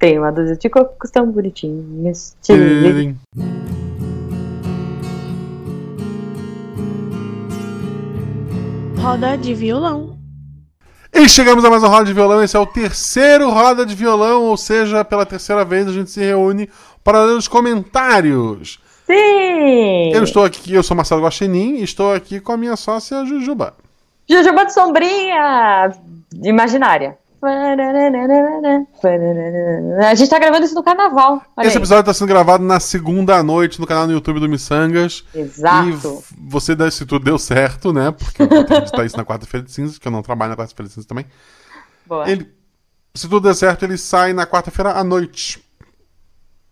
Tem uma dúzia de cocos tão bonitinhos. Tiririm. Roda de violão. E chegamos a mais uma roda de violão. Esse é o terceiro roda de violão, ou seja, pela terceira vez a gente se reúne para ler os comentários. Sim! Eu estou aqui, eu sou Marcelo Guaxinim e estou aqui com a minha sócia Jujuba. Jujuba de sombrinha imaginária. A gente tá gravando isso no carnaval. Esse episódio está sendo gravado na segunda noite no canal no YouTube do Missangas. Exato. E você, se tudo deu certo, né? Porque eu vou editar isso na quarta-feira de cinzas, que eu não trabalho na quarta-feira de cinzas também. Boa. Ele, se tudo der certo, ele sai na quarta-feira à noite.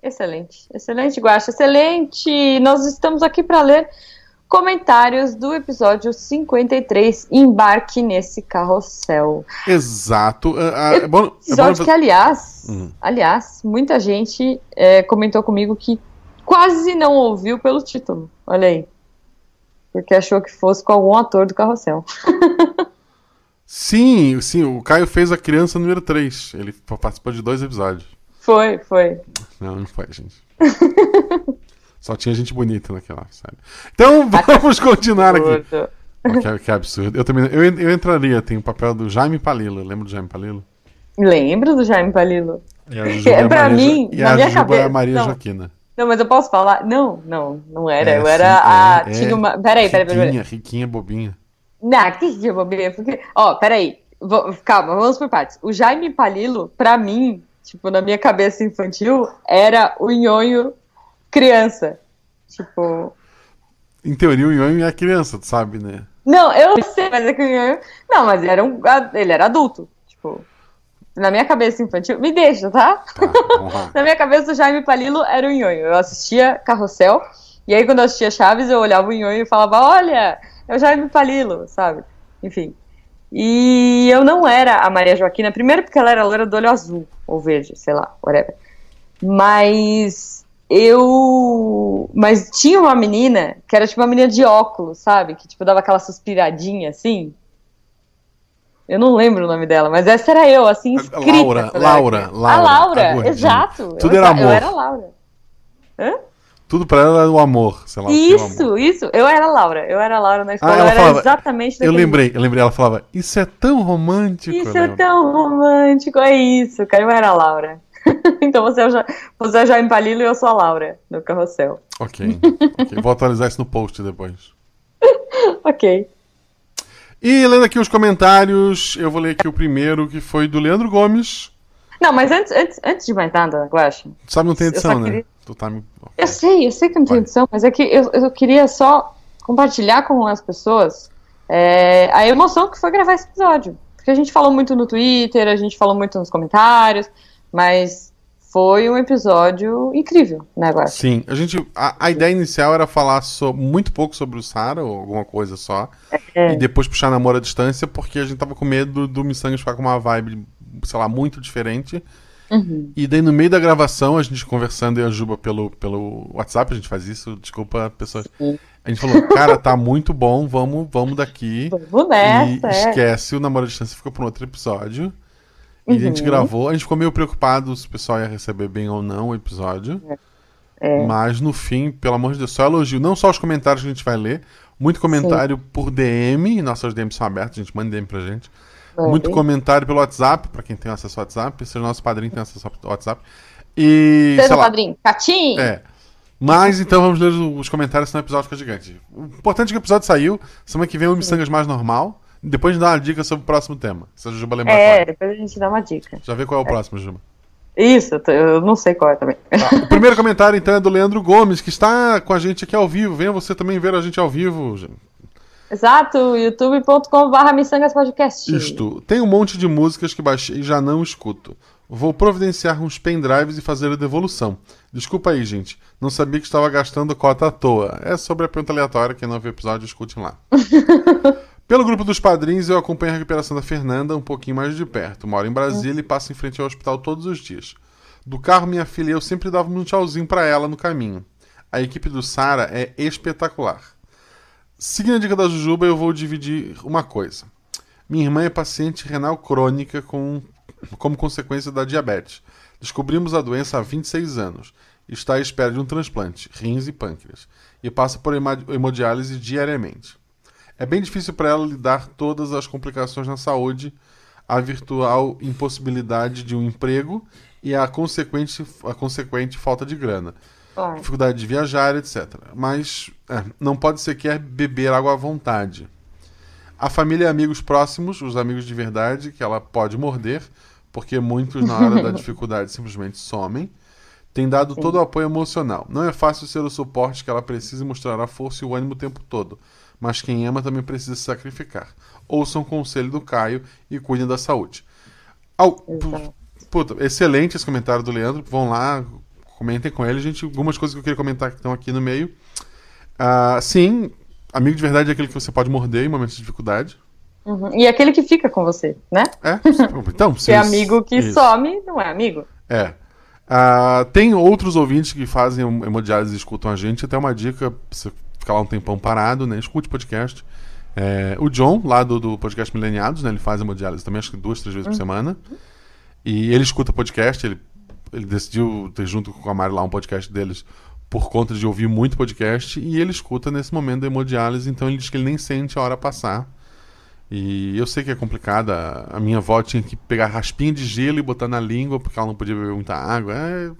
Excelente, excelente, Guaxa, excelente. Nós estamos aqui para ler comentários do episódio 53, Embarque nesse Carrossel. Exato. Ah, ah, é bom- é bom- Episódio que, aliás, Uhum. aliás, muita gente é, comentou comigo que quase não ouviu pelo título. Olha aí. Porque achou que fosse com algum ator do Carrossel. Sim, sim, o Caio fez a criança número 3. Ele participou de dois episódios. Foi, foi. Não, não foi, gente. Só tinha gente bonita naquela série. Então vamos continuar aqui. Que, que absurdo. Eu também. Eu, eu entraria, tem o papel do Jaime Palilo. Lembra do Jaime Palilo? Lembro do Jaime Palilo. E a Jujuba É, a pra Maria mim, e na a minha Jujuba é a cabeça, Maria não. Joaquina. Não, mas eu posso falar? Não, não, não era. É, eu era sim, a. é, tinha é. uma. Peraí, peraí, peraí. Riquinha, riquinha, bobinha. Não, que que bobinha, porque. Ó, peraí. Vou- calma, vamos por partes. O Jaime Palilo, pra mim, tipo, na minha cabeça infantil, era o nhonho criança. Tipo. Em teoria, o Nhonho é criança, tu sabe, né? Não, eu sei, mas é que o nhonho. Não, mas era um, ele era adulto. Tipo. Na minha cabeça infantil. Me deixa, tá? Tá. Na minha cabeça, o Jaime Palilo era o nhonho. Eu assistia Carrossel, e aí quando eu assistia Chaves, eu olhava o nhonho e falava: Olha, é o Jaime Palilo, sabe? Enfim. E eu não era a Maria Joaquina, primeiro porque ela era loira do olho azul, ou verde, sei lá, whatever. Mas eu. Mas tinha uma menina que era tipo uma menina de óculos, sabe? Que tipo dava aquela suspiradinha assim. Eu não lembro o nome dela, mas essa era eu, assim, A- escrita. Laura, eu era Laura. Laura, A a Laura, gordinha. exato. Tudo eu, era Eu amor. era a Laura. Hã? Tudo pra ela era o amor, sei lá. o que é o amor. Isso, isso. Eu era a Laura. Eu era a Laura na escola. Ah, eu ela era falava- exatamente Eu lembrei, eu lembrei, ela falava, isso é tão romântico. Isso eu é tão romântico, é isso, cara. Eu era a Laura. então você é, o Ja- você é o Jaime e eu sou a Laura, no carrossel. Ok, ok. Vou atualizar isso no post depois. Ok. E lendo aqui os comentários, eu vou ler aqui o primeiro, que foi do Leandro Gomes. Não, mas antes, antes, antes de mais nada, Guaxa, Tu sabe, não tem edição, né? queria- Tu tá eu sei, eu sei que não tem Vai. edição, mas é que eu, eu queria só compartilhar com as pessoas é, a emoção que foi gravar esse episódio. Porque a gente falou muito no Twitter, a gente falou muito nos comentários, mas foi um episódio incrível, né, Guaxa? Sim, a gente. A, a ideia inicial era falar so- muito pouco sobre o Sara, ou alguma coisa só. É. E depois puxar namoro à distância, porque a gente tava com medo do Missangas ficar com uma vibe, sei lá, muito diferente. Uhum. E daí no meio da gravação, a gente conversando e a Juba pelo, pelo WhatsApp, a gente faz isso, desculpa, pessoas. Sim. A gente falou, cara, tá muito bom, vamos, vamos daqui. Vamos E nessa, é. esquece o namoro à distância, ficou para um outro episódio. E a gente Uhum. gravou, a gente ficou meio preocupado se o pessoal ia receber bem ou não o episódio. É. Mas no fim, pelo amor de Deus, só elogio. Não só os comentários que a gente vai ler, muito comentário por DM, nossas DMs são abertas, a gente manda DM pra gente. Muito comentário pelo WhatsApp, pra quem tem acesso ao WhatsApp, seja nosso padrinho tem acesso ao WhatsApp. E. Seja lá, padrinho. Catim! é. Mas então vamos ler os comentários, senão o episódio fica gigante. O importante é que o episódio saiu. Semana que vem o Missangas mais normal. Depois a gente dá uma dica sobre o próximo tema. Se a Juba lembrar É, qual. depois a gente dá uma dica. Já vê qual é o próximo, Juba. Isso, eu não sei qual é também. Tá, o primeiro comentário, então, é do Leandro Gomes, que está com a gente aqui ao vivo. Venha você também ver a gente ao vivo. Exato, youtube.com.br missangaspodcast. Isto. Tem um monte de músicas que baixei e já não escuto. Vou providenciar uns pendrives e fazer a devolução. Desculpa aí, gente. Não sabia que estava gastando cota à toa. É sobre a pergunta aleatória. Quem não viu o episódio, escutem lá. Pelo grupo dos padrinhos, eu acompanho a recuperação da Fernanda um pouquinho mais de perto. Moro em Brasília e passo em frente ao hospital todos os dias. Do carro, minha filha e eu sempre dava um tchauzinho pra ela no caminho. A equipe do Sara é espetacular. Seguindo a dica da Jujuba, eu vou dividir uma coisa. Minha irmã é paciente renal crônica com, como consequência da diabetes. Descobrimos a doença há 26 anos. Está à espera de um transplante, rins e pâncreas, e passa por hemodiálise diariamente. É bem difícil para ela lidar todas as complicações na saúde, a virtual impossibilidade de um emprego e a consequente, a consequente falta de grana. Dificuldade de viajar, etc. Mas é, não pode sequer beber água à vontade. A família e amigos próximos, os amigos de verdade, que ela pode morder, porque muitos, na hora da dificuldade, simplesmente somem. Tem dado Sim. todo o apoio emocional. Não é fácil ser o suporte que ela precisa e mostrar a força e o ânimo o tempo todo. Mas quem ama também precisa se sacrificar. Ouçam o conselho do Caio e cuidem da saúde. Au... Puta, excelente esse comentário do Leandro. Vão lá, comentem com ele, gente. Algumas coisas que eu queria comentar que estão aqui no meio. Uh, sim, amigo de verdade é aquele que você pode morder em momentos de dificuldade. Uhum. E aquele que fica com você, né? É, então, se é amigo que isso. some, não é amigo. É. Uh, tem outros ouvintes que fazem hemodiálise e escutam a gente. Até uma dica, você ficar lá um tempão parado, né? Escute podcast. É, o John, lá do, do podcast Mileniados, né? Ele faz hemodiálise também, acho que duas, três vezes uhum. por semana. E ele escuta podcast, ele, ele decidiu ter junto com a Mari lá um podcast deles por conta de ouvir muito podcast e ele escuta nesse momento da hemodiálise, então ele diz que ele nem sente a hora passar. E eu sei que é complicada. A minha avó tinha que pegar raspinha de gelo e botar na língua porque ela não podia beber muita água. É...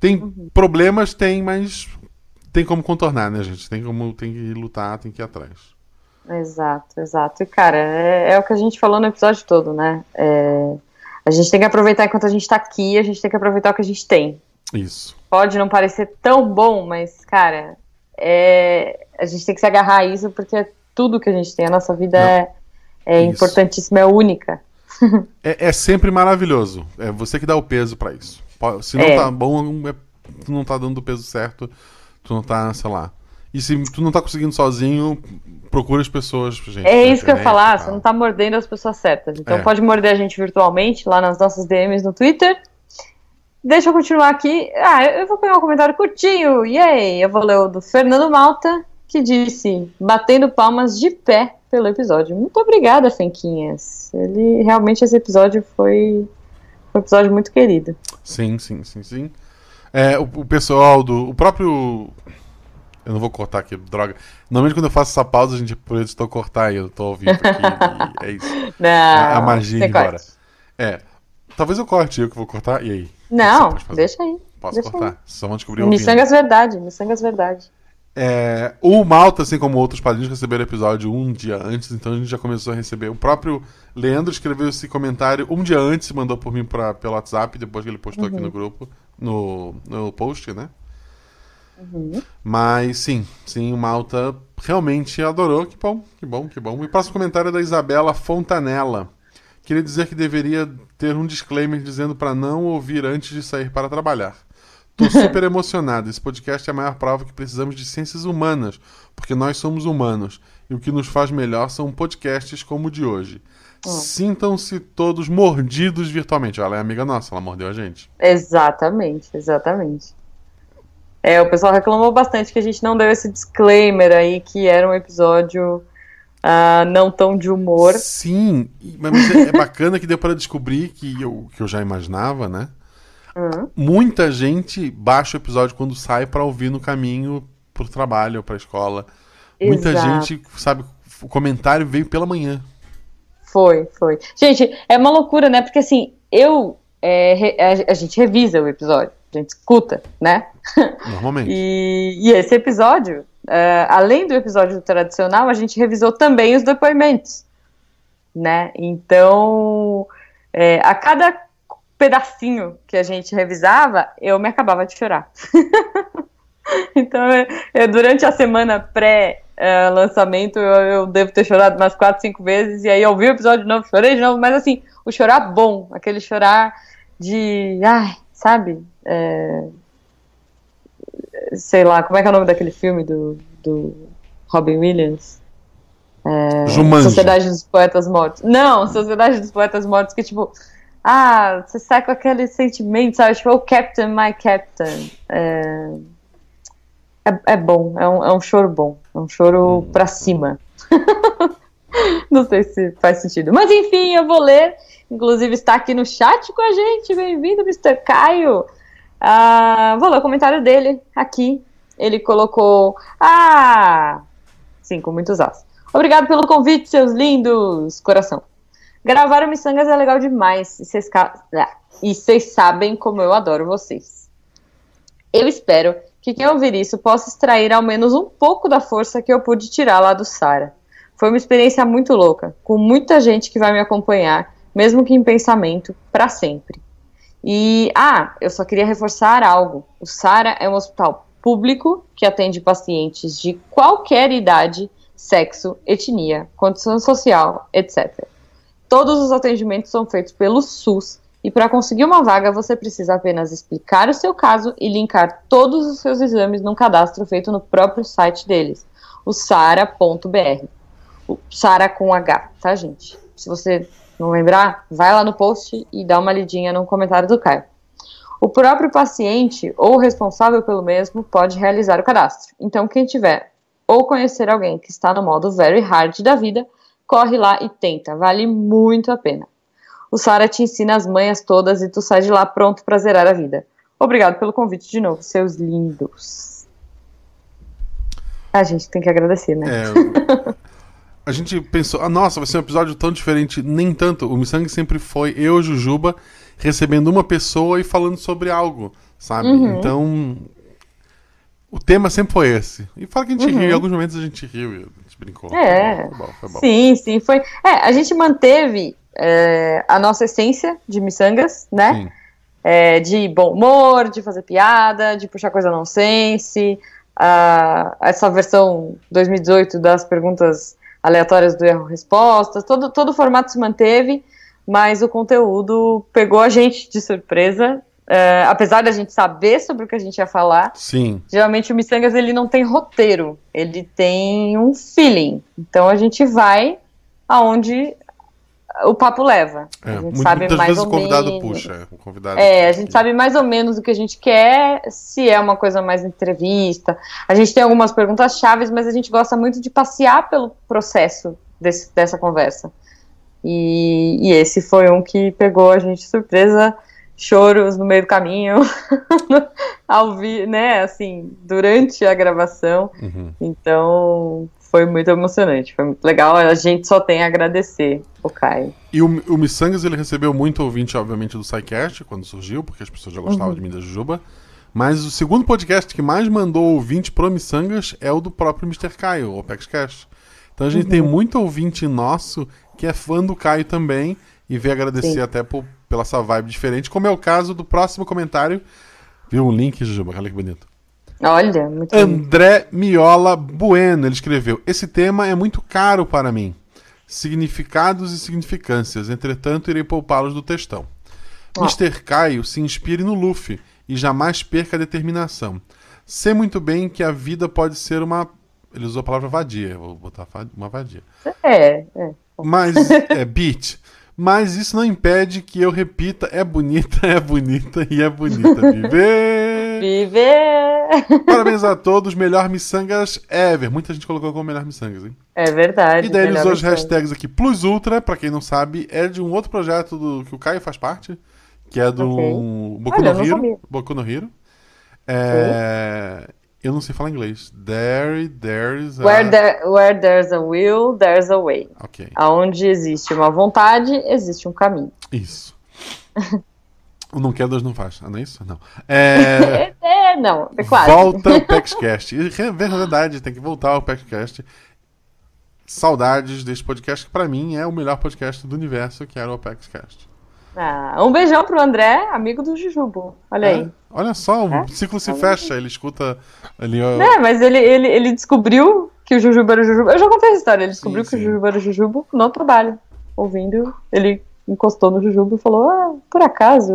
Tem uhum. problemas, tem, mas tem como contornar, né, gente? Tem como tem que lutar, tem que ir atrás. Exato, exato. E, cara, é, é o que a gente falou no episódio todo, né? É, a gente tem que aproveitar enquanto a gente tá aqui, a gente tem que aproveitar o que a gente tem. Isso. Pode não parecer tão bom, mas, cara, é, a gente tem que se agarrar a isso porque é tudo que a gente tem. A nossa vida é, é importantíssima, é única. é, é, sempre maravilhoso. É você que dá o peso para isso. Se não é. tá bom, é, não tá dando o peso certo, tu não tá, sei lá. E se tu não tá conseguindo sozinho, procura as pessoas, gente. É isso que eu ia falar, você não tá mordendo as pessoas certas. Então é. pode morder a gente virtualmente, lá nas nossas DMs no Twitter, Deixa eu continuar aqui. Ah, eu vou pegar um comentário curtinho. E aí, eu vou ler o do Fernando Malta, que disse: batendo palmas de pé pelo episódio. Muito obrigada, Fenquinhas. Ele realmente esse episódio foi um episódio muito querido. Sim, sim, sim, sim. É, o, o pessoal do. O próprio. Eu não vou cortar aqui, droga. Normalmente quando eu faço essa pausa, a gente por estou cortar e eu tô ouvindo aqui. é isso. Não, é a magia embora. É. Talvez eu corte, eu que vou cortar. E aí? Não, deixa aí. Posso deixa cortar? Aí. Só vão descobrir o Missangas verdade, Missangas verdade. É, o Malta, assim como outros padrinhos, receberam o episódio um dia antes, então a gente já começou a receber. O próprio Leandro escreveu esse comentário um dia antes, mandou por mim pra, pelo WhatsApp, depois que ele postou uhum. aqui no grupo, no, no post, né? Uhum. Mas sim, sim, o Malta realmente adorou. Que bom, que bom, que bom. E o próximo comentário é da Isabela Fontanella. Queria dizer que deveria ter um disclaimer dizendo para não ouvir antes de sair para trabalhar. Tô super emocionado. Esse podcast é a maior prova que precisamos de ciências humanas, porque nós somos humanos. E o que nos faz melhor são podcasts como o de hoje. Hum. Sintam-se todos mordidos virtualmente. Ela é amiga nossa, ela mordeu a gente. Exatamente, exatamente. É, o pessoal reclamou bastante que a gente não deu esse disclaimer aí, que era um episódio uh, não tão de humor. Sim, mas é, é bacana que deu para descobrir que eu, que eu já imaginava, né? Uhum. Muita gente baixa o episódio quando sai para ouvir no caminho pro trabalho ou pra escola. Exato. Muita gente, sabe, o comentário veio pela manhã. Foi, foi. Gente, é uma loucura, né? Porque assim, eu. É, a, a, gente revisa o episódio, a gente escuta, né? Normalmente. e, e esse episódio, uh, além do episódio tradicional, a gente revisou também os depoimentos, né? Então, é, a cada pedacinho que a gente revisava, eu me acabava de chorar. então, eu, durante a semana pré uh, lançamento, eu, eu, devo ter chorado umas quatro, cinco vezes, e aí eu vi o episódio de novo, chorei de novo, mas assim, o chorar bom, aquele chorar de, ai, sabe, é, sei lá, como é que é o nome daquele filme do, do Robin Williams? É, Sociedade dos Poetas Mortos. Não, Sociedade dos Poetas Mortos, que tipo, ah, você sai com aquele sentimento, sabe? Tipo, oh, Captain, my Captain. É, é, é bom, é um, é um choro bom, é um choro hum. pra cima. Não sei se faz sentido. Mas enfim, eu vou ler. inclusive está aqui no chat com a gente. Bem-vindo, Mr. Caio. Ah, vou ler o comentário dele aqui. Ele colocou. Ah! Sim, com muitos as. Obrigado pelo convite, seus lindos. Coração. Gravar o Missangas é legal demais. E vocês, vocês sabem como eu adoro vocês. Eu espero que quem ouvir isso possa extrair ao menos um pouco da força que eu pude tirar lá do Sara. Foi uma experiência muito louca, com muita gente que vai me acompanhar, mesmo que em pensamento, para sempre. E, ah, eu só queria reforçar algo. O Sara é um hospital público que atende pacientes de qualquer idade, sexo, etnia, condição social, etc. Todos os atendimentos são feitos pelo SUS e para conseguir uma vaga você precisa apenas explicar o seu caso e linkar todos os seus exames num cadastro feito no próprio site deles, o sara.br. O Sara com H, tá, gente? Se você não lembrar, vai lá no post e dá uma lidinha no comentário do Caio. O próprio paciente ou responsável pelo mesmo pode realizar o cadastro. Então, quem tiver ou conhecer alguém que está no modo very hard da vida, corre lá e tenta, vale muito a pena. O Sara te ensina as manhas todas e tu sai de lá pronto para zerar a vida. Obrigado pelo convite de novo, seus lindos. A gente tem que agradecer, né? É, a gente pensou, ah, nossa, vai ser um episódio tão diferente. Nem tanto. O Missang sempre foi eu, Jujuba, recebendo uma pessoa e falando sobre algo, sabe? Uhum. Então, o tema sempre foi esse. E fala que a gente uhum. riu, em alguns momentos a gente riu, a gente brincou. É. Foi bom, foi bom. Sim, sim, foi. É, a gente manteve é, a nossa essência de miçangas, né? É, de bom humor, de fazer piada, de puxar coisa nonsense. Uh, essa versão 2018 das perguntas aleatórias do erro-respostas, todo, todo o formato se manteve, mas o conteúdo pegou a gente de surpresa. É, apesar da gente saber sobre o que a gente ia falar, Sim. geralmente o Missangas ele não tem roteiro, ele tem um feeling. Então a gente vai aonde o papo leva. É, a gente muito, sabe mais vezes ou o convidado menos. puxa. O convidado é, a gente sabe mais ou menos o que a gente quer, se é uma coisa mais entrevista. A gente tem algumas perguntas chaves, mas a gente gosta muito de passear pelo processo desse, dessa conversa. E, e esse foi um que pegou a gente de surpresa, choros no meio do caminho, ao vi, né, assim, durante a gravação. Uhum. Então, foi muito emocionante, foi muito legal. A gente só tem a agradecer o Caio. E o, o Missangas, ele recebeu muito ouvinte, obviamente, do SciCast, quando surgiu, porque as pessoas já gostavam uhum. de mim da Jujuba. Mas o segundo podcast que mais mandou ouvinte pro Missangas é o do próprio Mr. Caio, o OpexCast. Então a gente uhum. tem muito ouvinte nosso que é fã do Caio também e veio agradecer Sim. até por, pela essa vibe diferente, como é o caso do próximo comentário. Viu um link, Jujuba? Olha que bonito. Olha, muito André Miola Bueno, ele escreveu: Esse tema é muito caro para mim. Significados e significâncias, entretanto, irei poupá-los do textão. Oh. Mr. Caio se inspire no Luffy e jamais perca a determinação. Sei muito bem que a vida pode ser uma. Ele usou a palavra vadia, vou botar uma vadia. É, é. Mas, é, beat. Mas isso não impede que eu repita: é bonita, é bonita e é bonita. Viver! Viver! Parabéns a todos, melhor miçangas ever. Muita gente colocou como melhor miçangas, hein? É verdade. E daí ele usou as hashtags aqui. Plus Ultra, pra quem não sabe, é de um outro projeto do, que o Caio faz parte, que é do okay. Boku, Olha, no Hero, Boku no Hero. É... Eu não sei falar inglês. There, there's a... Where, there, where there's a will, there's a way. Ok. Aonde existe uma vontade, existe um caminho. Isso. O não quer, Deus não faz. Ah, não é isso? Não. É, é não, é quase. Volta o PaxCast. É verdade, tem que voltar ao PaxCast. Saudades desse podcast, que pra mim é o melhor podcast do universo, que era o PaxCast. Ah, um beijão pro André, amigo do Jujubo. Olha é, aí. Olha só, o é? ciclo se fecha, ele escuta ali. Ó... É, mas ele, ele, ele descobriu que o Jujubo era o Jujubo. Eu já contei essa história, ele descobriu sim, que sim. o Jujubo era o Jujubo no trabalho. Ouvindo, ele encostou no Jujubo e falou: Ah, por acaso.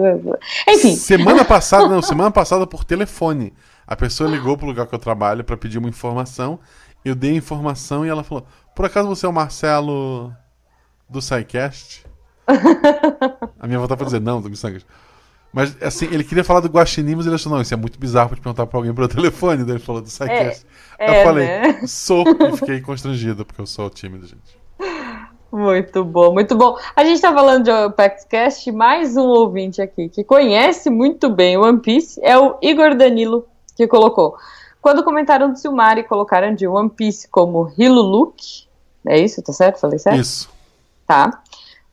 Enfim. Semana passada, não, semana passada por telefone. A pessoa ligou pro lugar que eu trabalho para pedir uma informação. Eu dei a informação e ela falou: Por acaso você é o Marcelo do SciCast? a minha vontade foi dizer: Não, do Missangas. Mas assim, ele queria falar do Guaxinim, mas ele achou: Não, isso é muito bizarro pra te perguntar pra alguém pelo telefone. Daí ele falou do SciCast. É, eu é, falei: né? Sou. E fiquei constrangido, porque eu sou tímido, gente. Muito bom, muito bom. A gente está falando de Apex Cast, mais um ouvinte aqui que conhece muito bem One Piece é o Igor Danilo, que colocou. Quando comentaram do Silmar e colocaram de One Piece como Hiluluk, é isso, tá certo? Falei certo? Isso. Tá.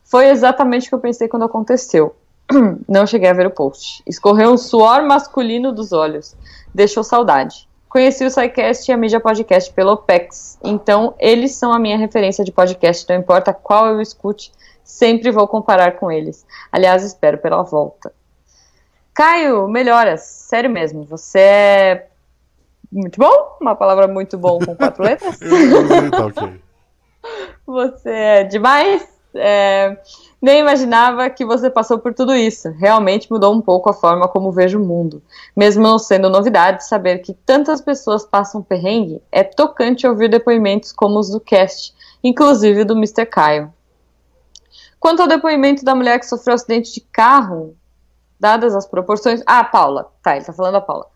Foi exatamente o que eu pensei quando aconteceu. Não cheguei a ver o post. Escorreu um suor masculino dos olhos. Deixou saudade. Conheci o SciCast e a mídia podcast pelo OPEX, então eles são a minha referência de podcast, não importa qual eu escute, sempre vou comparar com eles. Aliás, espero pela volta. Caio, melhoras, sério mesmo, você é muito bom, uma palavra muito bom com quatro letras. tá ok. Você é demais. É, nem imaginava que você passou por tudo isso. Realmente mudou um pouco a forma como vejo o mundo. Mesmo não sendo novidade, saber que tantas pessoas passam perrengue é tocante ouvir depoimentos como os do cast, inclusive do Mr. Caio. Quanto ao depoimento da mulher que sofreu acidente de carro, dadas as proporções. Ah, Paula. Tá, ele tá falando da Paula.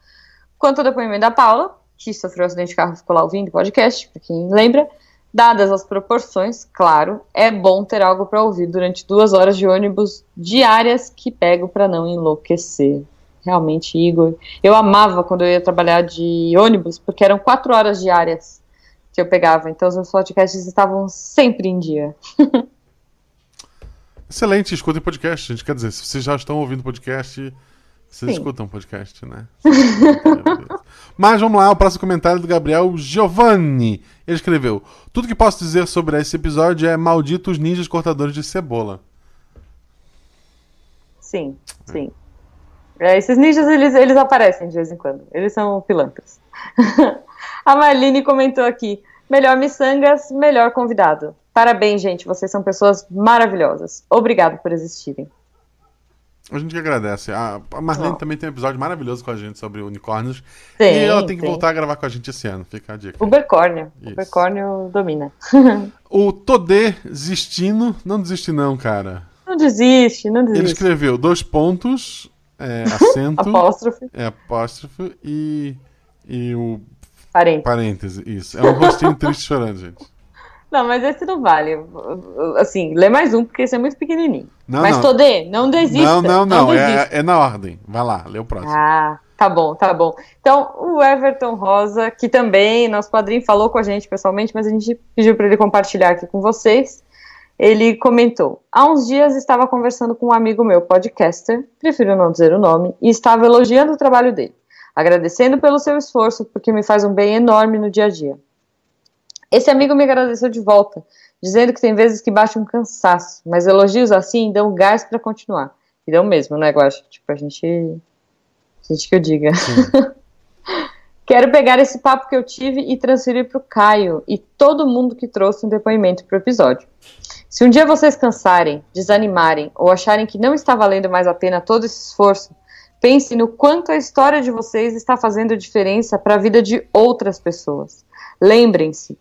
Quanto ao depoimento da Paula, que sofreu acidente de carro ficou lá ouvindo o podcast, pra quem lembra. Dadas as proporções, claro, é bom ter algo para ouvir durante duas horas de ônibus diárias que pego para não enlouquecer. Realmente, Igor. Eu amava quando eu ia trabalhar de ônibus, porque eram quatro horas diárias que eu pegava. Então os meus podcasts estavam sempre em dia. Excelente, escutem podcast. A gente quer dizer, se vocês já estão ouvindo podcast, vocês Sim. escutam podcast, né? Mas vamos lá, o próximo comentário do Gabriel Giovanni. Ele escreveu: Tudo que posso dizer sobre esse episódio é malditos ninjas cortadores de cebola. Sim, sim. É, esses ninjas, eles, eles aparecem de vez em quando. Eles são pilantras. A Marlene comentou aqui: melhor miçangas, melhor convidado. Parabéns, gente. Vocês são pessoas maravilhosas. Obrigado por existirem. A gente que agradece. A, Marlene Não. também tem um episódio maravilhoso com a gente sobre unicórnios. Tem, e ela tem que tem. voltar a gravar com a gente esse ano. Fica a dica. Ubercórnio. Isso. Ubercórnio domina. O Todê Zistino. Não desiste, não, cara. Não desiste, não Ele desiste. escreveu dois pontos, é, acento, Apóstrofe, é apóstrofe e, e o parente. parêntese. Isso. É um rostinho triste chorando, gente. Não, mas esse não vale. Assim, lê mais um, porque esse é muito pequenininho. Não, mas não. Todê, não desista. Não, não, não. desista. É, é na ordem. Vai lá, lê o próximo. Ah, tá bom, tá bom. Então, o Everton Rosa, que também, nosso padrinho, falou com a gente pessoalmente, mas a gente pediu para ele compartilhar aqui com vocês. Ele comentou: Há uns dias estava conversando com um amigo meu, podcaster, prefiro não dizer o nome, e estava elogiando o trabalho dele, agradecendo pelo seu esforço, porque me faz um bem enorme no dia a dia. Esse amigo me agradeceu de volta, dizendo que tem vezes que bate um cansaço, mas elogios assim dão gás para continuar. E dão mesmo, né, Guaxa? Tipo, a gente. A gente que eu diga. Quero pegar esse papo que eu tive e transferir para o Caio e todo mundo que trouxe um depoimento para o episódio. Se um dia vocês cansarem, desanimarem ou acharem que não está valendo mais a pena todo esse esforço, pense no quanto a história de vocês está fazendo diferença para a vida de outras pessoas. Lembrem-se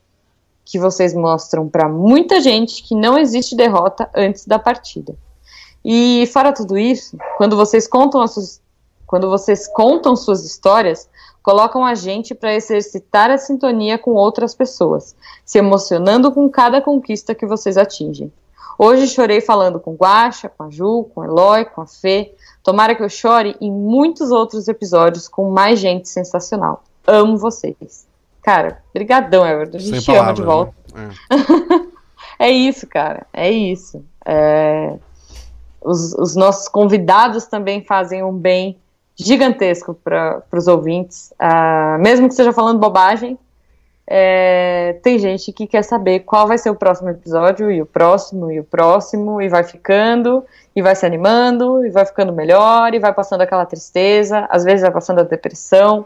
que vocês mostram para muita gente que não existe derrota antes da partida. E fora tudo isso, quando vocês contam as suas, quando vocês contam suas histórias, colocam a gente para exercitar a sintonia com outras pessoas, se emocionando com cada conquista que vocês atingem. Hoje chorei falando com Guaxa, com a Ju, com a Eloy, com a Fê. Tomara que eu chore em muitos outros episódios com mais gente sensacional. Amo vocês. Cara, brigadão, Everton. A gente Sem te ama de volta. né? É. É isso, cara. É isso. É, Os, os nossos convidados também fazem um bem gigantesco para os ouvintes. Ah, mesmo que esteja falando bobagem, é, tem gente que quer saber qual vai ser o próximo episódio, e o próximo, e o próximo, e vai ficando, e vai se animando, e vai ficando melhor, e vai passando aquela tristeza, às vezes vai passando a depressão.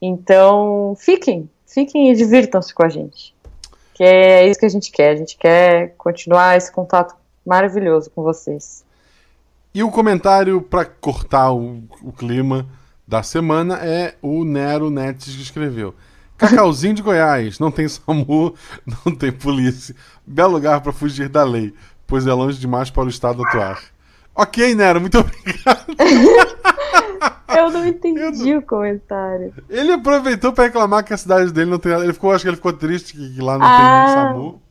Então, fiquem, fiquem e divirtam-se com a gente. Que é isso que a gente quer. A gente quer continuar esse contato maravilhoso com vocês. E o comentário para cortar o, o clima da semana é o Nero Netes que escreveu. Cacauzinho de Goiás, não tem SAMU, não tem polícia. Belo lugar para fugir da lei, pois é longe demais para o Estado atuar. Ok, Nero, muito obrigado. Eu não entendi o comentário. Ele aproveitou para reclamar que a cidade dele não tem. Ele ficou, acho que ele ficou triste que, lá não Ah. tem SAMU.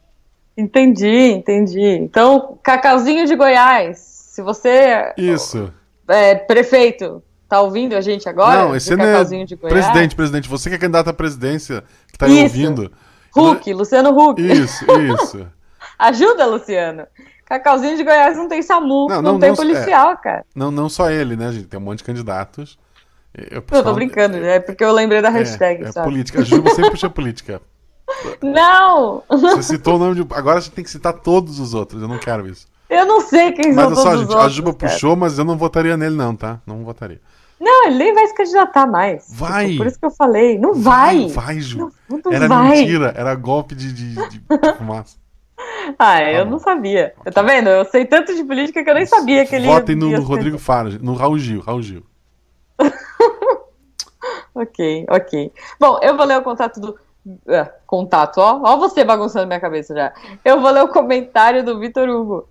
Entendi, entendi. Então, Cacauzinho de Goiás, se você. Isso. É, prefeito, tá ouvindo a gente agora? Não, esse não é presidente, presidente. Você que é candidato à presidência, que tá aí ouvindo. Huck, Luciano Huck. Isso, isso. Ajuda, Luciano. Cacauzinho de Goiás não tem SAMU, não, não, não tem não, policial, é, cara. Não, não só ele, né, gente? Tem um monte de candidatos. Eu, pessoal, eu tô brincando, é, é porque eu lembrei da é, hashtag, é, é política. A Juba sempre puxa política. Não! Você citou o nome de. Agora a gente tem que citar todos os outros, eu não quero isso. Eu não sei quem mas, são todos só, gente, os outros. A Juba cara. puxou, mas eu não votaria nele, não, tá? Não votaria. Não, ele nem vai se candidatar mais. Vai! Tipo, por isso que eu falei. Não vai! Vai, vai Ju. Não, não era vai. mentira, era golpe de, de, de fumaça. Ah, eu tá não sabia. Okay. Tá vendo? Eu sei tanto de política que eu nem sabia que ele Votem no, no Rodrigo Faro, no Raul Gil, Raul Gil. ok, ok. Bom, eu vou ler o contato do. Uh, contato, ó. Ó, você bagunçando minha cabeça já. Eu vou ler o comentário do Vitor Hugo.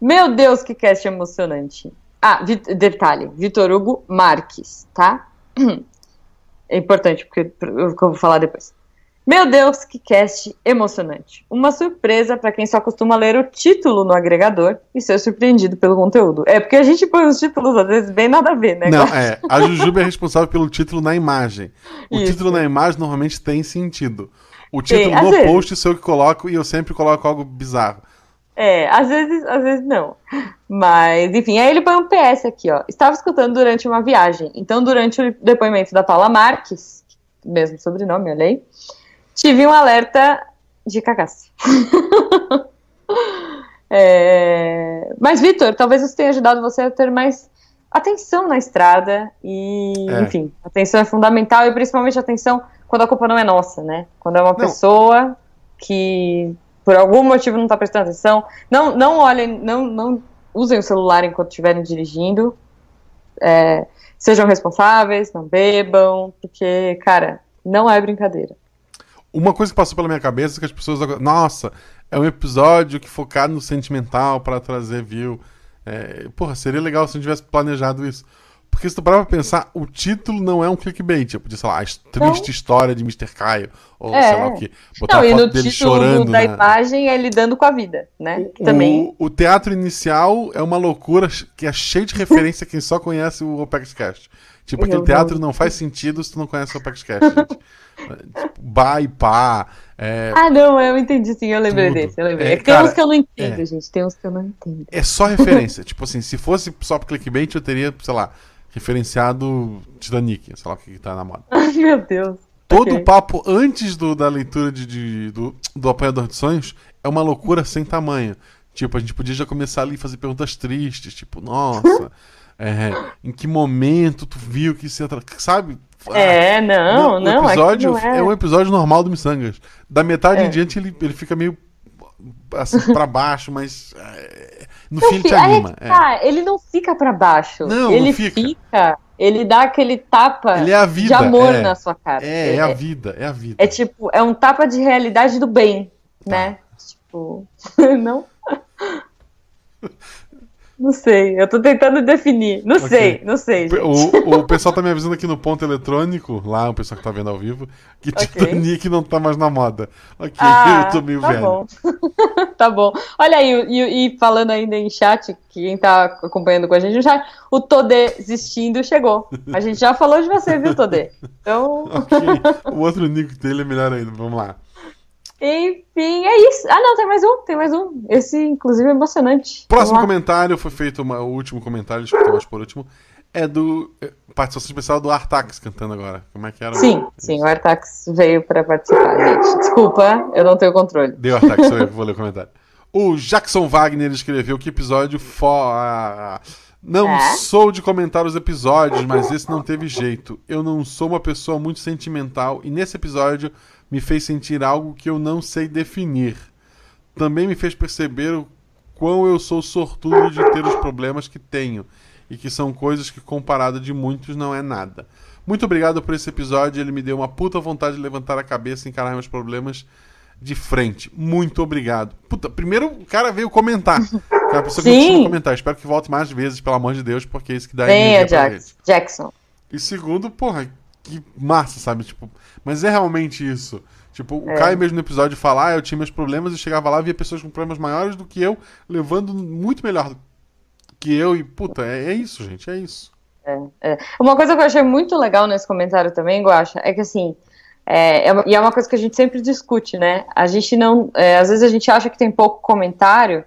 Meu Deus, que cast emocionante. Ah, detalhe, Vitor Hugo Marques, tá? É importante, porque eu vou falar depois. Meu Deus, que cast emocionante. Uma surpresa para quem só costuma ler o título no agregador e ser surpreendido pelo conteúdo. É porque a gente põe os títulos, às vezes, bem nada a ver, né? Não, é. A Jujuba é responsável pelo título na imagem. O Isso. título na imagem normalmente tem sentido. O título no vezes. post sou eu que coloco e eu sempre coloco algo bizarro. É, às vezes, às vezes não. Mas, enfim, aí ele põe um PS aqui, ó. Estava escutando durante uma viagem. Então, durante o depoimento da Paula Marques, mesmo sobrenome, olha aí tive um alerta de cagaço. é... Mas, Vitor, talvez isso tenha ajudado você a ter mais atenção na estrada e, é. enfim, atenção é fundamental e principalmente atenção quando a culpa não é nossa, né? Quando é uma não. pessoa que por algum motivo não está prestando atenção, não, não olhem, não, não usem o celular enquanto estiverem dirigindo, é, sejam responsáveis, não bebam, porque, cara, não é brincadeira. Uma coisa que passou pela minha cabeça é que as pessoas. Nossa, é um episódio que focado no sentimental para trazer view. É, porra, seria legal se não tivesse planejado isso. Porque se tu parar pra pensar, o título não é um clickbait. Eu podia, sei lá, a triste não. história de Mr. Caio. Ou é. sei lá o que. Botar não, a foto dele chorando. da na... imagem é lidando com a vida, né? O, Também. O, teatro inicial é uma loucura que é cheio de referência a quem só conhece o Opex Cast. Tipo, aquele teatro não faz sentido se tu não conhece o Apex Cash, gente. tipo, ba e pá. É... Ah, não, eu entendi sim, eu lembrei Tudo. desse, eu lembrei. É, é que cara, tem uns que eu não entendo, é... gente, tem uns que eu não entendo. É só referência. tipo assim, se fosse só pro clickbait, eu teria, sei lá, referenciado Titanic, sei lá o que, que tá na moda. Ai, meu Deus. Todo okay. o papo antes do, da leitura de, de, do, do Apanhador de Sonhos é uma loucura sem tamanho. Tipo, a gente podia já começar ali a fazer perguntas tristes, tipo, nossa. É, em que momento tu viu que se sabe? É, não, não. O episódio é, não é... é um episódio normal do Missangas. Da metade é. em diante ele, ele fica meio assim para baixo, mas é, no fim ele te anima. É. Tá, ele não fica para baixo. Não, ele não fica. fica. Ele dá aquele tapa ele é a vida, de amor é. na sua cara. É, é, a vida, é a vida. É tipo, é um tapa de realidade do bem, tá. né? Tipo, não. Não sei, eu tô tentando definir. Não okay. sei, não sei. O, o, pessoal tá me avisando aqui no ponto eletrônico, lá o pessoal que tá vendo ao vivo, que okay. Titanic não tá mais na moda. Ok, ah, eu tô meio tá velho. Bom. tá bom. Olha aí, e, e, falando ainda em chat, quem tá acompanhando com a gente no chat, o Todê desistindo chegou. A gente já falou de você, viu, Todê? Então. ok, o outro nick dele é melhor ainda, vamos lá. Enfim, é isso. Ah, não, tem mais um, tem mais um. Esse, inclusive, é emocionante. Próximo comentário foi feito, uma, o último comentário, acho que mais por último, é do. É, participação especial do Artax cantando agora. Como é que era? Sim, sim, o Artax veio para participar, gente. Desculpa, eu não tenho controle. Deu Artax, eu vou ler o comentário. O Jackson Wagner escreveu que episódio fora. Não é? sou de comentar os episódios, mas esse não teve jeito. Eu não sou uma pessoa muito sentimental e nesse episódio me fez sentir algo que eu não sei definir. Também me fez perceber o quão eu sou sortudo de ter os problemas que tenho e que são coisas que, comparado de muitos, não é nada. Muito obrigado por esse episódio, ele me deu uma puta vontade de levantar a cabeça e encarar meus problemas de frente. Muito obrigado. Puta, primeiro o cara veio comentar. É a pessoa que Sim. comentar. Espero que volte mais vezes, pelo amor de Deus, porque é isso que dá Venha, Jackson. Jackson. E segundo, porra, que massa, sabe? Tipo, mas é realmente isso. Tipo, o é. Caio mesmo no episódio falar, ah, eu tinha meus problemas e chegava lá e via pessoas com problemas maiores do que eu, levando muito melhor que eu. E, puta, é, é isso, gente, é isso. É, é. Uma coisa que eu achei muito legal nesse comentário também, Guacha, é que assim, é, é, e é uma coisa que a gente sempre discute, né? A gente não. É, às vezes a gente acha que tem pouco comentário,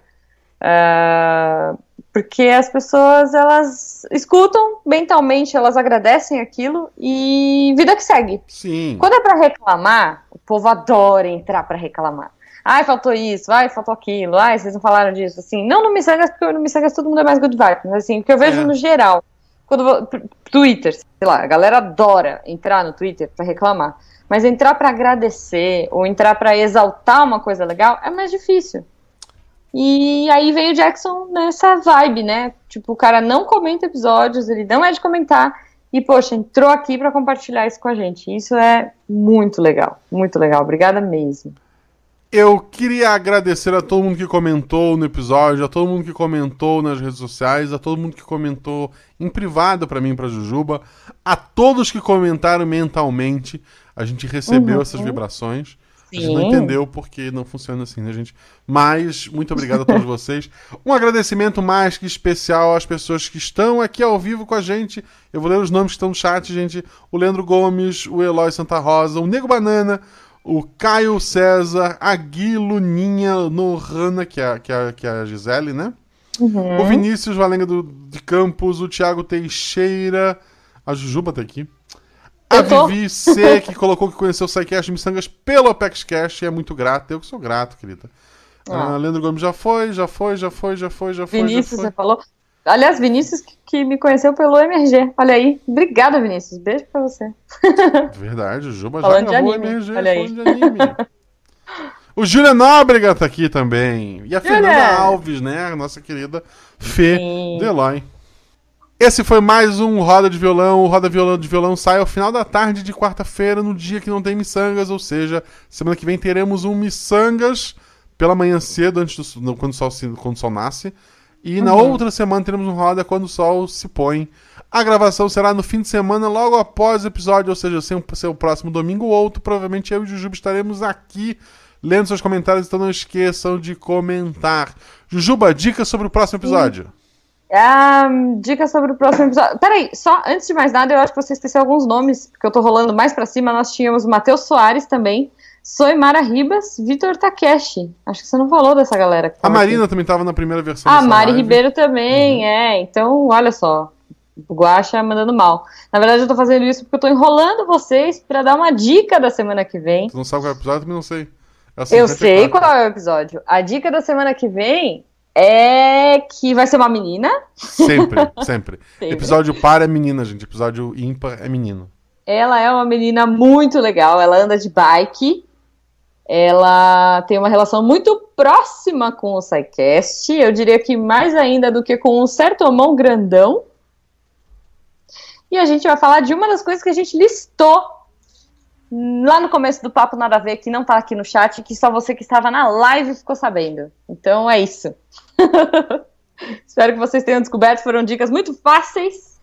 uh, porque as pessoas elas escutam mentalmente, elas agradecem aquilo e vida que segue. Sim. Quando é para reclamar, o povo adora entrar para reclamar. Ai, faltou isso, ai, faltou aquilo, ai, vocês não falaram disso. Assim, não no Missangas, porque no Missangas todo mundo é mais good vibe, mas assim, o que eu vejo é. no geral, quando Twitter, sei lá, a galera adora entrar no Twitter para reclamar. Mas entrar para agradecer ou entrar para exaltar uma coisa legal é mais difícil. E aí veio o Jackson nessa vibe, né? Tipo, o cara não comenta episódios, ele não é de comentar. E, poxa, entrou aqui para compartilhar isso com a gente. Isso é muito legal, muito legal. Obrigada mesmo. Eu queria agradecer a todo mundo que comentou no episódio, a todo mundo que comentou nas redes sociais, a todo mundo que comentou em privado para mim pra Jujuba, a todos que comentaram mentalmente. A gente recebeu uhum. essas vibrações. Sim. A gente não entendeu porque não funciona assim, né, gente? Mas, muito obrigado a todos vocês. Um agradecimento mais que especial às pessoas que estão aqui ao vivo com a gente. Eu vou ler os nomes que estão no chat, gente. O Leandro Gomes, o Eloy Santa Rosa, o Nego Banana, o Caio César, a Gui Luninha Nohana, que é, que, é, que é a Gisele, né? Uhum. O Vinícius Valenga do, de Campos, o Thiago Teixeira, a Jujuba tá aqui. A Vivi C, que colocou que conheceu o SciCast Missangas pelo Apex Cash, é muito grato. Eu que sou grato, querida. Ah. Uh, Leandro Gomes já foi, já foi, já foi, já foi, já foi. Vinícius, já foi. você falou. Aliás, Vinícius que, que, me conheceu pelo MRG. Olha aí. Obrigada, Vinícius. Beijo pra você. Verdade, o Juba já gravou MRG Olha aí. de anime. O Júlia Nóbrega tá aqui também. E a Fernanda Alves, né? A nossa querida Fê Sim. Deloy. Esse foi mais um Roda de Violão. O Roda Violão de Violão sai ao final da tarde de quarta-feira, no dia que não tem miçangas, ou seja, semana que vem teremos um miçangas pela manhã cedo, antes do, quando, o sol, quando o sol nasce. E uhum. na outra semana teremos um Roda quando o sol se põe. A gravação será no fim de semana, logo após o episódio, ou seja, sem ser o próximo domingo ou outro. Provavelmente eu e o Jujuba estaremos aqui lendo seus comentários, então não esqueçam de comentar. Jujuba, dicas sobre o próximo episódio. Sim. Um, dica sobre o próximo episódio. Peraí, só antes de mais nada, eu acho que você esqueceu alguns nomes, porque eu tô rolando mais para cima. Nós tínhamos Matheus Soares também, Soimara Ribas, Vitor Takeshi. Acho que você não falou dessa galera. A Marina aqui. também tava na primeira versão. A Mari live. Ribeiro também, uhum. é. Então, olha só. O Guacha mandando mal. Na verdade, eu tô fazendo isso porque eu tô enrolando vocês para dar uma dica da semana que vem. Tu não sabe qual é o episódio? Eu também não sei. É eu sei qual é o episódio. A dica da semana que vem é que vai ser uma menina. Sempre, sempre. sempre. Episódio par é menina, gente. Episódio ímpar é menino. Ela é uma menina muito legal. Ela anda de bike. Ela tem uma relação muito próxima com o SciCast. Eu diria que mais ainda do que com um certo mão grandão. E a gente vai falar de uma das coisas que a gente listou lá no começo do Papo Nada a Ver, que não tá aqui no chat, que só você que estava na live ficou sabendo. Então é isso. Espero que vocês tenham descoberto, foram dicas muito fáceis.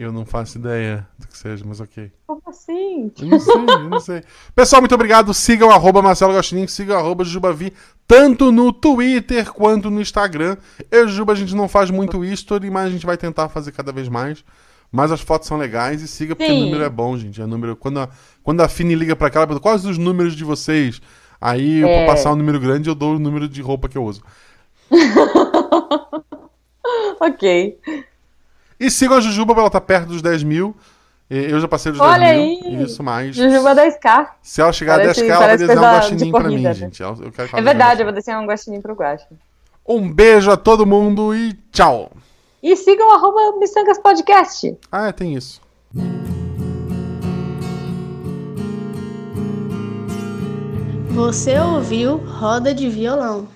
Eu não faço ideia do que seja, mas ok. Como assim? Eu não sei, eu não sei. Pessoal, muito obrigado. Sigam o arroba Marcelo Gostinin, sigam o arroba Jujubavi, tanto no Twitter quanto no Instagram. Eu e Juba, a gente não faz muito history, mas a gente vai tentar fazer cada vez mais. Mas as fotos são legais e siga porque Sim. o número é bom, gente. É número, quando, a, quando a Fini liga pra cá, ela quais os números de vocês? Aí, é. pra passar um número grande, eu dou o número de roupa que eu uso. ok. E sigam a Jujuba, ela tá perto dos 10 mil. Eu já passei dos Olha 10 aí. mil. Isso mais. Jujuba 10k. Se ela chegar parece, a 10k, ela vai desenhar um guaxinim pra mim, né? gente. Eu quero é verdade, eu vou desenhar um guaxinim pro Guaxa. Um beijo a todo mundo e tchau. E sigam o arroba Missangas Podcast. Ah, é, tem isso. Você ouviu Roda de Violão.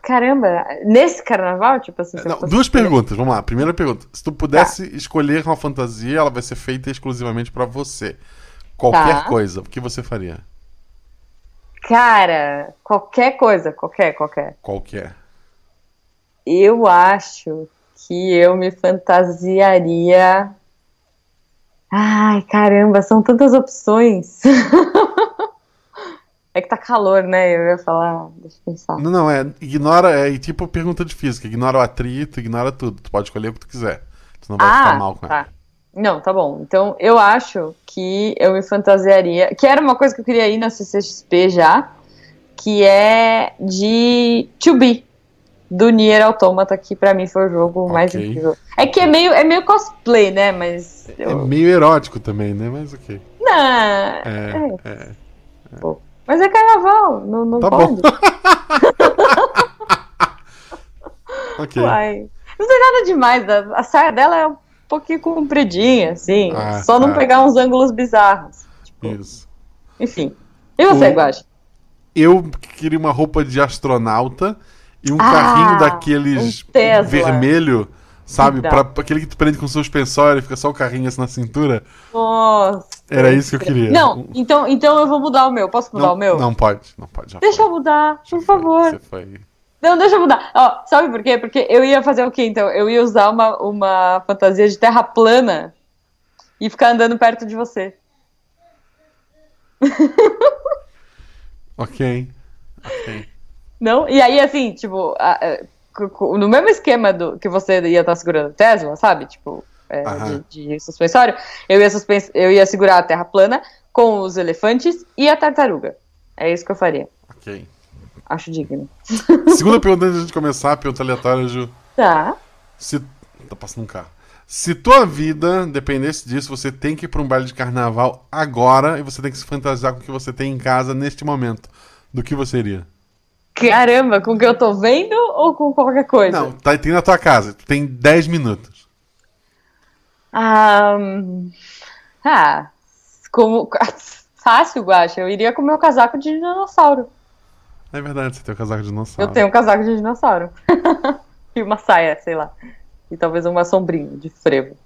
Caramba, nesse carnaval, tipo assim. Não, duas perguntas, vamos lá. Primeira pergunta: se tu pudesse tá. escolher uma fantasia, ela vai ser feita exclusivamente para você. Qualquer tá. coisa, o que você faria? Cara, qualquer coisa, qualquer, qualquer. Qualquer. Eu acho que eu me fantasiaria. Ai, caramba, são tantas opções. É que tá calor, né? Eu ia falar. Deixa eu pensar. Não, não, é. Ignora. É tipo pergunta de física. Ignora o atrito, ignora tudo. Tu pode escolher o que tu quiser. Tu não vai ah, ficar mal com ela. tá. Não, tá bom. Então, eu acho que eu me fantasiaria. Que era uma coisa que eu queria ir na CCXP já. Que é de To Be. Do Nier Automata, que pra mim foi o jogo mais Ok. incrível. É que é meio, é meio cosplay, né? Mas. É Eu... meio erótico também, né? Mas ok. Não, É, é. Mas é carnaval, não, não Tá pode. bom. Ok. Uai. Não tem nada demais. A, a saia dela é um pouquinho compridinha, assim. Ah, só não tá. pegar uns ângulos bizarros. Tipo, Isso. enfim. E você, O- Guache? Eu queria uma roupa de astronauta e um Ah, carrinho daqueles um vermelho, sabe? Pra, pra aquele que tu prende com suspensório e fica só o carrinho assim na cintura. Nossa. Era isso que eu queria. Não, então, então eu vou mudar o meu. Posso mudar não, o meu? Não pode, não pode. Já Deixa foi. eu mudar, Já por foi, favor. Você foi. Não, deixa eu mudar. Ó, sabe por quê? Porque eu ia fazer o quê, então? Eu ia usar uma, uma fantasia de terra plana e ficar andando perto de você. Ok. Ok. Não? E aí, assim, tipo, no mesmo esquema do que você ia estar segurando o Tesla, sabe? Tipo, é, de, de suspensório, eu ia, suspens- eu ia segurar a terra plana com os elefantes e a tartaruga. É isso que eu faria. Ok. Acho digno. Segunda pergunta antes de começar, pergunta aleatória, Ju. Tá. Se. Tá passando um carro. Se tua vida dependesse disso, você tem que ir pra um baile de carnaval agora e você tem que se fantasiar com o que você tem em casa neste momento. Do que você iria? Caramba, com o que eu tô vendo ou com qualquer coisa? Não, tá, tem na tua casa. Tem 10 minutos. Ah, hum, ah, como. Fácil, Guacha. Eu iria com o meu casaco de dinossauro. É verdade, você tem o casaco de dinossauro. Eu tenho um casaco de dinossauro. e uma saia, sei lá. E talvez uma sombrinha de frevo.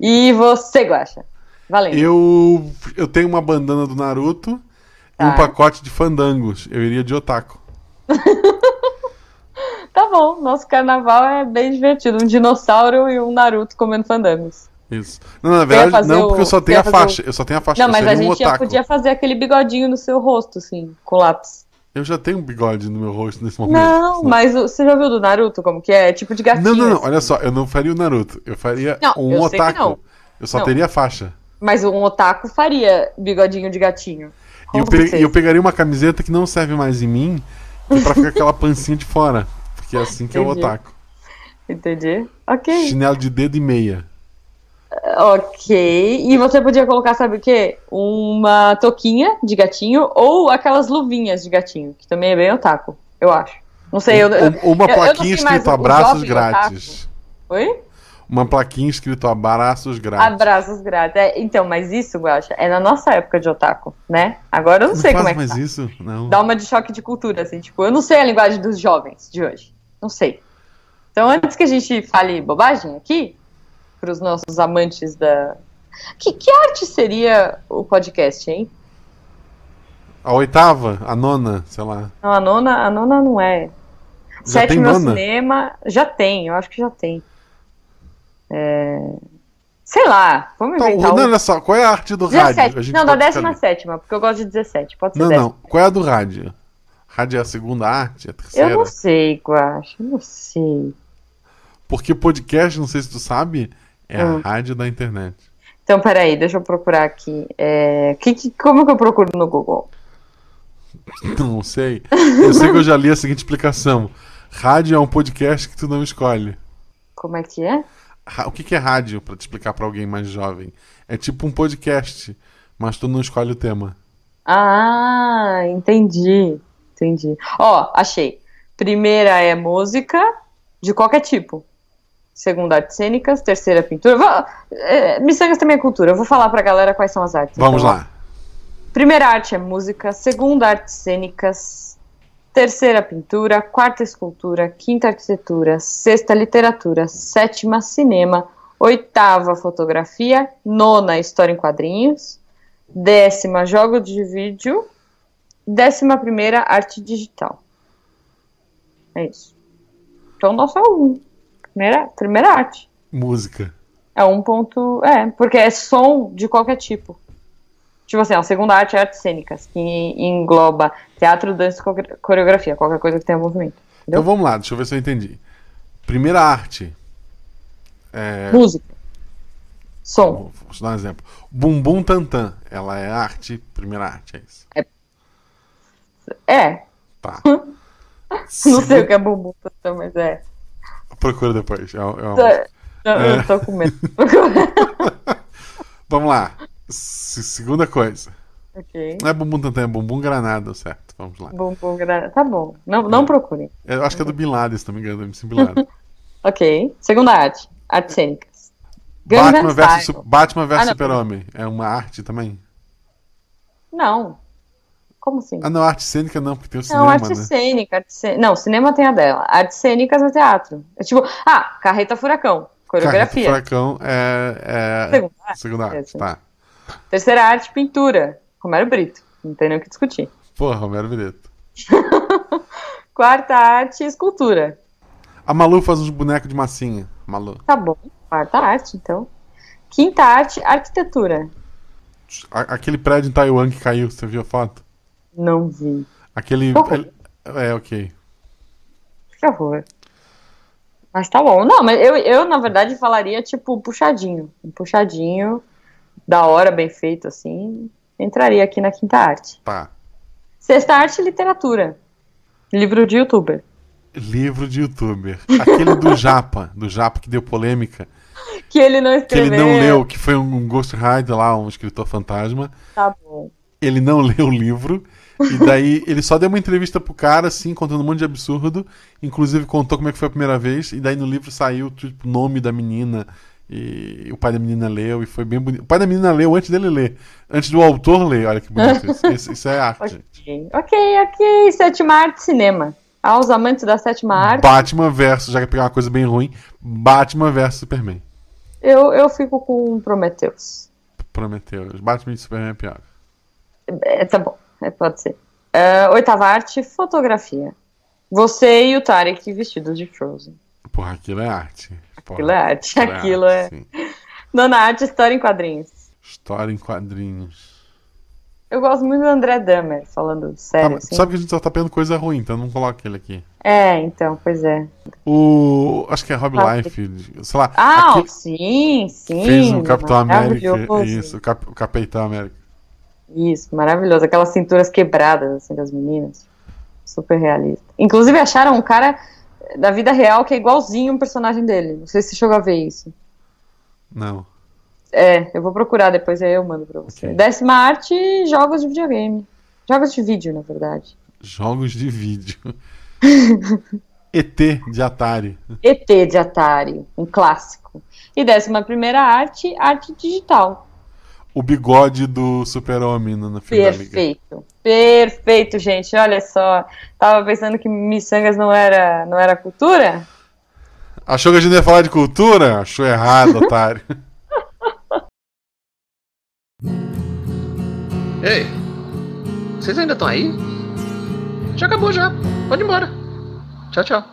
E você, Guacha? Valendo. Eu, eu tenho uma bandana do Naruto e um Tá. pacote de fandangos. Eu iria de otaku. Tá bom, nosso carnaval é bem divertido. Um dinossauro e um Naruto comendo fandangos. Isso. Não, na verdade, não, o- porque eu só tenho a faixa. Eu só tenho a faixa. Não, mas a seria um gente já podia fazer aquele bigodinho no seu rosto, assim, com lápis. Eu já tenho um bigode no meu rosto nesse momento. Não, mas o- você já viu do Naruto como que é? É tipo de gatinho. Não, não, não. assim. Olha só, eu não faria o Naruto. Eu faria Não, um eu otaku. Eu só Não. teria a faixa. Mas um otaku faria bigodinho de gatinho. E eu, pe- eu pegaria uma camiseta que não serve mais em mim, que é pra ficar aquela pancinha de fora. Porque é assim que é o Entendi. otaku. Entendi. Ok. Chinelo de dedo e meia. Ok. E você podia colocar, sabe o quê? Uma touquinha de gatinho ou aquelas luvinhas de gatinho, que também é bem otaku, eu acho. Não sei, eu. ou uma eu- plaquinha o abraços grátis. Oi? Uma plaquinha escrito abraços grátis. Abraços grátis. É, então, mas isso, Guacha, é na nossa época de otaku, né? Agora eu não, Não sei como é que mais tá. isso? Não. Dá uma de choque de cultura, assim, tipo, eu não sei a linguagem dos jovens de hoje. Não sei. Então, antes que a gente fale bobagem aqui, para os nossos amantes da. Que, que arte seria o podcast, hein? A oitava, a nona, sei lá. Não, a nona, a nona não é. Já tem Sétimo é cinema. Já tem, eu acho que já tem. É, Sei lá, vamos Então, inventar não, um. olha só, qual é a arte do rádio? 17. A gente Não, da pode décima escolher. sétima, porque eu gosto de 17. Pode ser Não, décima. não. Qual é a do rádio? Rádio é a segunda arte? A terceira? Eu não sei, Guacha, eu não sei. Porque podcast, não sei se tu sabe, é Hum. a rádio da internet. Então, peraí, deixa eu procurar aqui. É, que, que- como que eu procuro no Google? Não sei. Eu sei que eu já li a seguinte explicação. Rádio é um podcast que tu não escolhe. Como é que é? O que que é rádio, pra te explicar pra alguém mais jovem? É tipo um podcast, mas tu não escolhe o tema. Ah, entendi. Entendi. Ó, achei. Primeira é música de qualquer tipo. Segunda, artes cênicas. Terceira, pintura. Va- é, Miçangas também é cultura. Eu vou falar pra galera quais são as artes. Vamos então, lá. Primeira arte é música. Segunda, artes cênicas. Terceira, pintura. Quarta, escultura. Quinta, arquitetura. Sexta, literatura. Sétima, cinema. Oitava, fotografia. Nona, história em quadrinhos. Décima, jogos de vídeo. Décima primeira, arte digital. É isso. Então, nossa, um. Primeira, primeira arte. Música. É um ponto. É, porque é som de qualquer tipo. Tipo assim, a segunda arte é artes cênicas, que engloba teatro, dança e coreografia, qualquer coisa que tenha movimento. Entendeu? Então vamos lá, deixa eu ver se eu entendi. Primeira arte. É... Música. Som. Vou, dar um exemplo. Bumbum Tantan. Ela é arte, primeira arte, é isso? É. É. Tá. Não sei o que é bumbum Tantan, mas é. Procura depois. É, é uma... é... Eu tô com medo. Vamos lá. Segunda coisa. Ok. Não é bumbum tantan, é bumbum granada, certo? Vamos lá. Bumbum granada. Tá bom. Não, não é. procurem. Eu acho que é do Bin Laden, se não me engano, do MC Bin Laden. ok. Segunda arte. Artes cênicas. Batman versus, Batman versus ah, Super-Homem. É uma arte também? Não. Como assim? Ah, não, arte cênica não, porque tem o cinema, Não, arte né? cênica. Arte cênica. Não, cinema tem a dela. Artes cênicas no teatro. É tipo, ah, Carreta Furacão. Coreografia. Carreta Furacão é... é... Segunda arte. Segunda arte, é, tá. Terceira arte, pintura. Romero Brito. Não tem nem o que discutir. Porra, Romero Brito. Quarta arte, escultura. A Malu faz uns bonecos de massinha. Malu. Tá bom. Quarta arte, então. Quinta arte, arquitetura. Aquele prédio em Taiwan que caiu, você viu a foto? Não vi. Aquele. É, ok. Que horror. Mas tá bom. Não, mas eu, eu, na verdade, falaria, tipo, puxadinho. Um puxadinho da hora, bem feito, assim, entraria aqui na quinta arte. Tá. Sexta arte, literatura. Livro de youtuber. Livro de youtuber. Aquele do Japa, do Japa que deu polêmica. Que ele não escreveu. Que ele não leu, que foi um Ghost Rider lá, um escritor fantasma. Tá bom. Ele não leu o livro. E daí ele só deu uma entrevista pro cara, assim, contando um monte de absurdo. Inclusive contou como é que foi a primeira vez. E daí no livro saiu tipo, o nome da menina, e o pai da menina leu e foi bem bonito. O pai da menina leu antes dele ler. Antes do autor ler. Olha que bonito isso. Isso, isso é arte. ok, ok. ok. Sétima arte, cinema. Aos amantes da sétima arte. Batman versus, já que pegar uma coisa bem ruim, Batman versus Superman. Eu, eu fico com Prometheus. Prometheus. Batman e Superman é pior. É, tá bom, é, pode ser. Uh, oitava arte, fotografia. Você e o Tarek vestidos de Frozen. Porra, aquilo é arte. Aquilo é arte. Aquilo é. Arte, é... Dona Arte, história em quadrinhos. História em quadrinhos. Eu gosto muito do André Dahmer, falando sério. Tá, assim. Sabe que a gente só tá pegando coisa ruim, então não coloca ele aqui. É, então, pois é. O. Acho que é Rob ah, Life, sei lá. Ah, aquele... sim, sim. Fez o Capitão América. Isso, o, Cap... o Capitão América. Isso, maravilhoso. Aquelas cinturas quebradas, assim, das meninas. Super realista. Inclusive, acharam um cara da vida real que é igualzinho um personagem dele. Não sei se você chegou a ver isso. Não. É, eu vou procurar depois, aí eu mando pra você. Okay. Décima arte, jogos de videogame. Jogos de vídeo, na verdade. Jogos de vídeo. ET de Atari. ET de Atari, um clássico. E décima primeira arte, arte digital o bigode do super-homem no fim Perfeito. Perfeito, gente. Olha só. Tava pensando que miçangas não era, não era cultura? Achou que a gente ia falar de cultura? Achou errado, otário. Ei, vocês ainda estão aí? Já acabou já. Pode ir embora. Tchau, tchau.